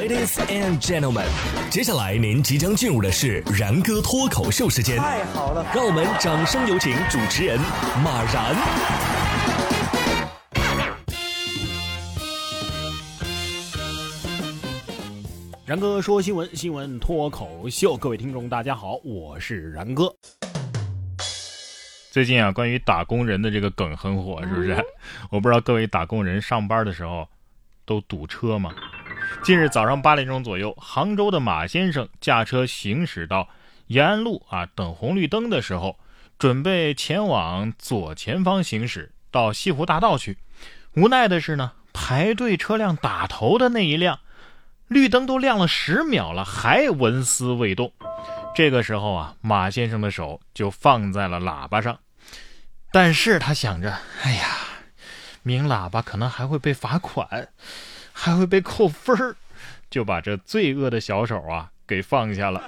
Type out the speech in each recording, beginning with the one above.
Ladies and gentlemen，接下来您即将进入的是然哥脱口秀时间。太好了，让我们掌声有请主持人马然。然哥说新闻，新闻脱口秀，各位听众大家好，我是然哥。最近啊，关于打工人的这个梗很火，是不是？我不知道各位打工人上班的时候都堵车吗？近日早上八点钟左右，杭州的马先生驾车行驶到延安路啊等红绿灯的时候，准备前往左前方行驶到西湖大道去。无奈的是呢，排队车辆打头的那一辆，绿灯都亮了十秒了，还纹丝未动。这个时候啊，马先生的手就放在了喇叭上，但是他想着，哎呀，鸣喇叭可能还会被罚款，还会被扣分儿，就把这罪恶的小手啊给放下了。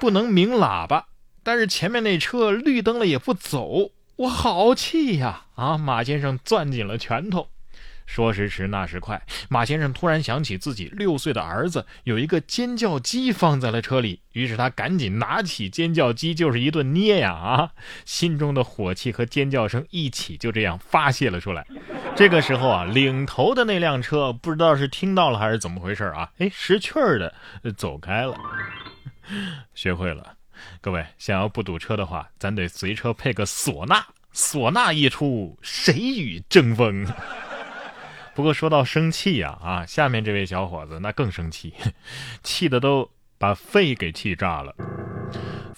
不能鸣喇叭，但是前面那车绿灯了也不走，我好气呀！啊，马先生攥紧了拳头。说时迟，那时快，马先生突然想起自己六岁的儿子有一个尖叫鸡放在了车里，于是他赶紧拿起尖叫鸡就是一顿捏呀啊！心中的火气和尖叫声一起就这样发泄了出来。这个时候啊，领头的那辆车不知道是听到了还是怎么回事啊？哎，识趣儿的走开了。学会了，各位想要不堵车的话，咱得随车配个唢呐，唢呐一出，谁与争锋？不过说到生气呀，啊，下面这位小伙子那更生气，气的都把肺给气炸了。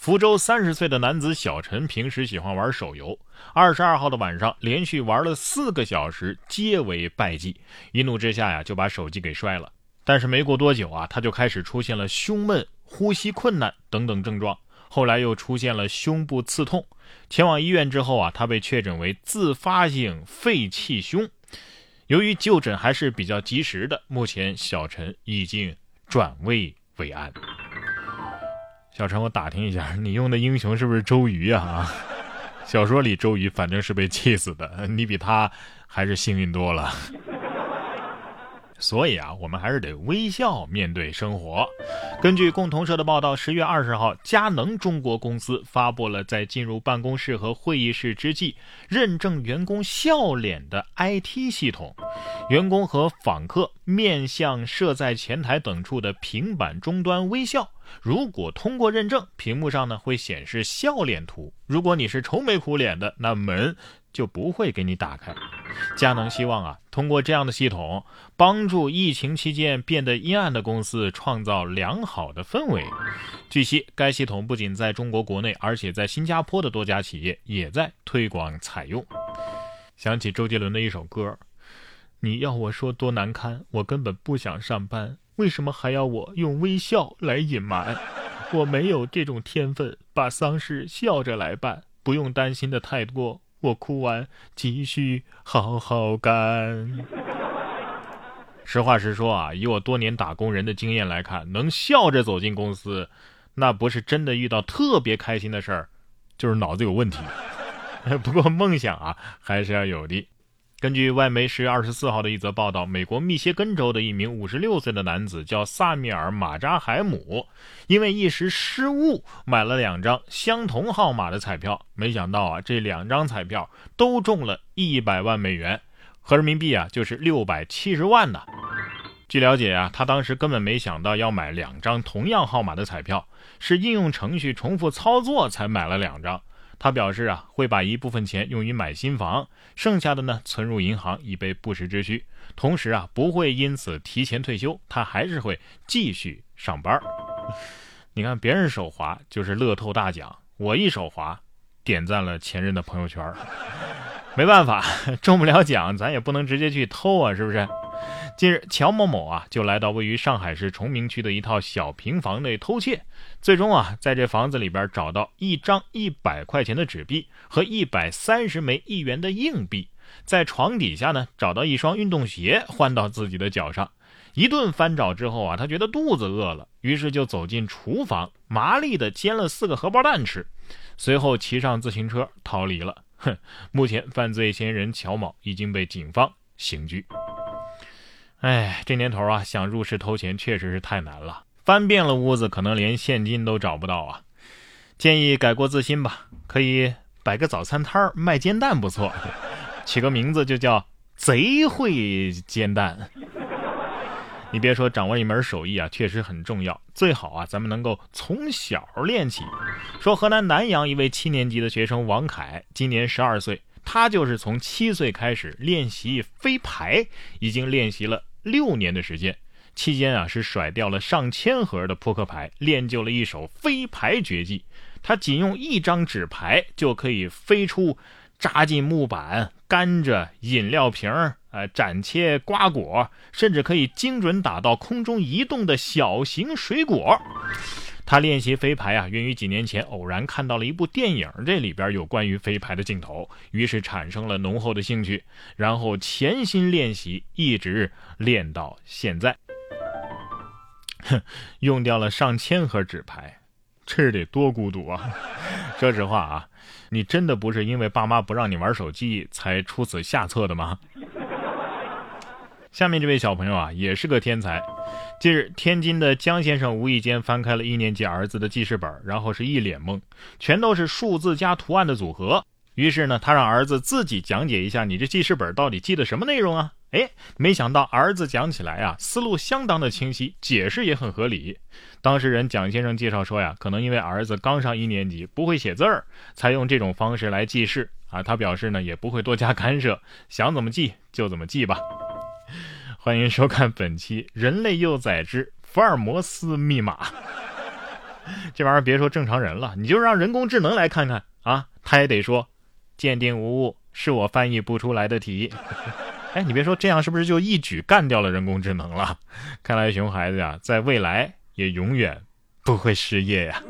福州三十岁的男子小陈平时喜欢玩手游，二十二号的晚上连续玩了四个小时，皆为败绩，一怒之下呀就把手机给摔了。但是没过多久啊，他就开始出现了胸闷、呼吸困难等等症状，后来又出现了胸部刺痛。前往医院之后啊，他被确诊为自发性肺气胸。由于就诊还是比较及时的，目前小陈已经转危为安。小陈，我打听一下，你用的英雄是不是周瑜啊？小说里周瑜反正是被气死的，你比他还是幸运多了。所以啊，我们还是得微笑面对生活。根据共同社的报道，十月二十号，佳能中国公司发布了在进入办公室和会议室之际认证员工笑脸的 IT 系统。员工和访客面向设在前台等处的平板终端微笑，如果通过认证，屏幕上呢会显示笑脸图。如果你是愁眉苦脸的，那门就不会给你打开。佳能希望啊，通过这样的系统，帮助疫情期间变得阴暗的公司创造良好的氛围。据悉，该系统不仅在中国国内，而且在新加坡的多家企业也在推广采用。想起周杰伦的一首歌：“你要我说多难堪，我根本不想上班，为什么还要我用微笑来隐瞒？我没有这种天分，把丧事笑着来办，不用担心的太多。”我哭完，继续好好干。实话实说啊，以我多年打工人的经验来看，能笑着走进公司，那不是真的遇到特别开心的事儿，就是脑子有问题。不过梦想啊，还是要有的。根据外媒十月二十四号的一则报道，美国密歇根州的一名五十六岁的男子叫萨米尔·马扎海姆，因为一时失误买了两张相同号码的彩票，没想到啊，这两张彩票都中了一百万美元，合人民币啊就是六百七十万呢。据了解啊，他当时根本没想到要买两张同样号码的彩票，是应用程序重复操作才买了两张。他表示啊，会把一部分钱用于买新房，剩下的呢存入银行以备不时之需。同时啊，不会因此提前退休，他还是会继续上班。你看，别人手滑就是乐透大奖，我一手滑，点赞了前任的朋友圈。没办法，中不了奖，咱也不能直接去偷啊，是不是？近日，乔某某啊就来到位于上海市崇明区的一套小平房内偷窃，最终啊在这房子里边找到一张一百块钱的纸币和一百三十枚一元的硬币，在床底下呢找到一双运动鞋换到自己的脚上。一顿翻找之后啊，他觉得肚子饿了，于是就走进厨房，麻利的煎了四个荷包蛋吃，随后骑上自行车逃离了。哼，目前犯罪嫌疑人乔某已经被警方刑拘。哎，这年头啊，想入室偷钱确实是太难了，翻遍了屋子，可能连现金都找不到啊。建议改过自新吧，可以摆个早餐摊儿卖煎蛋，不错，起个名字就叫“贼会煎蛋”。你别说，掌握一门手艺啊，确实很重要。最好啊，咱们能够从小练起。说河南南阳一位七年级的学生王凯，今年十二岁，他就是从七岁开始练习飞牌，已经练习了六年的时间。期间啊，是甩掉了上千盒的扑克牌，练就了一手飞牌绝技。他仅用一张纸牌就可以飞出扎进木板、甘蔗、饮料瓶儿。呃，斩切瓜果，甚至可以精准打到空中移动的小型水果。他练习飞牌啊，源于几年前偶然看到了一部电影，这里边有关于飞牌的镜头，于是产生了浓厚的兴趣，然后潜心练习，一直练到现在。哼，用掉了上千盒纸牌，这得多孤独啊！说实话啊，你真的不是因为爸妈不让你玩手机才出此下策的吗？下面这位小朋友啊，也是个天才。近日，天津的江先生无意间翻开了一年级儿子的记事本，然后是一脸懵，全都是数字加图案的组合。于是呢，他让儿子自己讲解一下，你这记事本到底记的什么内容啊？哎，没想到儿子讲起来啊，思路相当的清晰，解释也很合理。当事人蒋先生介绍说呀，可能因为儿子刚上一年级，不会写字儿，才用这种方式来记事啊。他表示呢，也不会多加干涉，想怎么记就怎么记吧。欢迎收看本期《人类幼崽之福尔摩斯密码》。这玩意儿别说正常人了，你就让人工智能来看看啊，他也得说鉴定无误，是我翻译不出来的题。哎，你别说，这样是不是就一举干掉了人工智能了？看来熊孩子呀，在未来也永远不会失业呀。